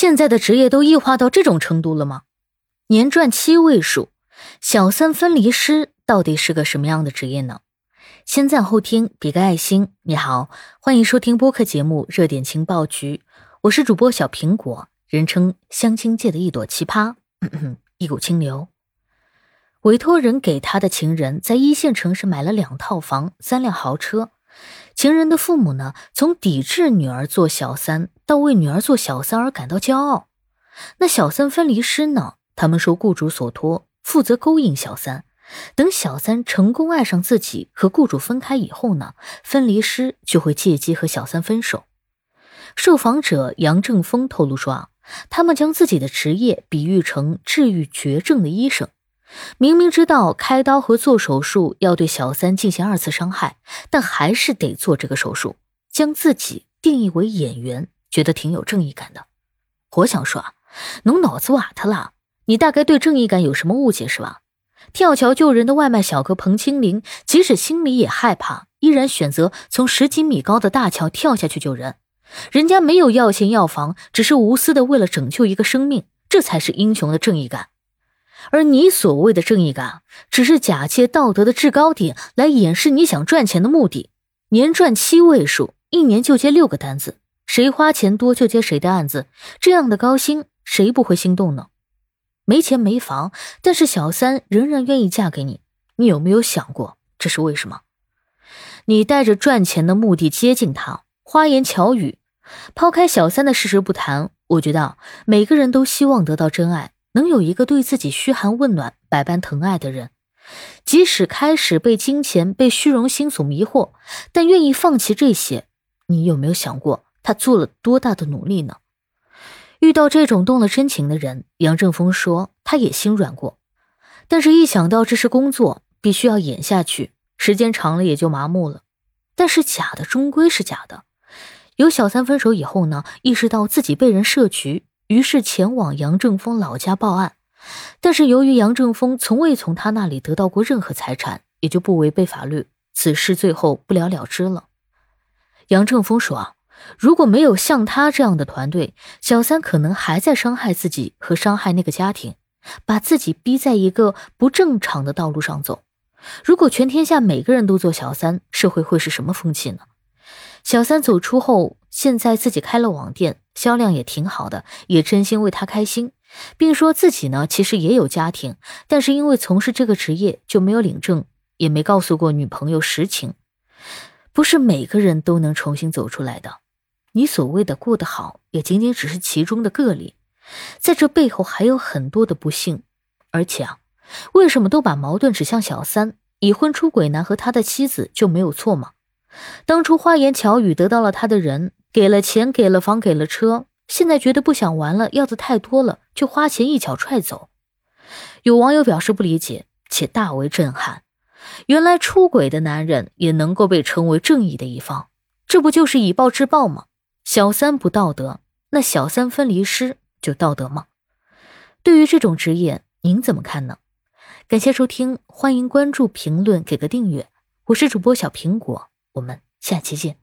现在的职业都异化到这种程度了吗？年赚七位数，小三分离师到底是个什么样的职业呢？先赞后听，比个爱心。你好，欢迎收听播客节目《热点情报局》，我是主播小苹果，人称相亲界的一朵奇葩，一股清流。委托人给他的情人在一线城市买了两套房、三辆豪车。情人的父母呢，从抵制女儿做小三到为女儿做小三而感到骄傲。那小三分离师呢？他们受雇主所托，负责勾引小三。等小三成功爱上自己，和雇主分开以后呢，分离师就会借机和小三分手。受访者杨正峰透露说啊，他们将自己的职业比喻成治愈绝症的医生。明明知道开刀和做手术要对小三进行二次伤害，但还是得做这个手术，将自己定义为演员，觉得挺有正义感的。我想说啊，侬脑子瓦特了？你大概对正义感有什么误解是吧？跳桥救人的外卖小哥彭清林，即使心里也害怕，依然选择从十几米高的大桥跳下去救人。人家没有要钱要房，只是无私的为了拯救一个生命，这才是英雄的正义感。而你所谓的正义感，只是假借道德的制高点来掩饰你想赚钱的目的。年赚七位数，一年就接六个单子，谁花钱多就接谁的案子，这样的高薪，谁不会心动呢？没钱没房，但是小三仍然愿意嫁给你，你有没有想过这是为什么？你带着赚钱的目的接近他，花言巧语，抛开小三的事实不谈，我觉得每个人都希望得到真爱。能有一个对自己嘘寒问暖、百般疼爱的人，即使开始被金钱、被虚荣心所迷惑，但愿意放弃这些，你有没有想过他做了多大的努力呢？遇到这种动了真情的人，杨正峰说他也心软过，但是一想到这是工作，必须要演下去，时间长了也就麻木了。但是假的终归是假的。有小三分手以后呢，意识到自己被人设局。于是前往杨正峰老家报案，但是由于杨正峰从未从他那里得到过任何财产，也就不违背法律，此事最后不了了之了。杨正峰说：“啊，如果没有像他这样的团队，小三可能还在伤害自己和伤害那个家庭，把自己逼在一个不正常的道路上走。如果全天下每个人都做小三，社会会是什么风气呢？”小三走出后，现在自己开了网店。销量也挺好的，也真心为他开心，并说自己呢其实也有家庭，但是因为从事这个职业就没有领证，也没告诉过女朋友实情。不是每个人都能重新走出来的，你所谓的过得好，也仅仅只是其中的个例，在这背后还有很多的不幸。而且啊，为什么都把矛盾指向小三？已婚出轨男和他的妻子就没有错吗？当初花言巧语得到了他的人。给了钱，给了房，给了车，现在觉得不想玩了，要的太多了，就花钱一脚踹走。有网友表示不理解，且大为震撼。原来出轨的男人也能够被称为正义的一方，这不就是以暴制暴吗？小三不道德，那小三分离师就道德吗？对于这种职业，您怎么看呢？感谢收听，欢迎关注、评论、给个订阅。我是主播小苹果，我们下期见。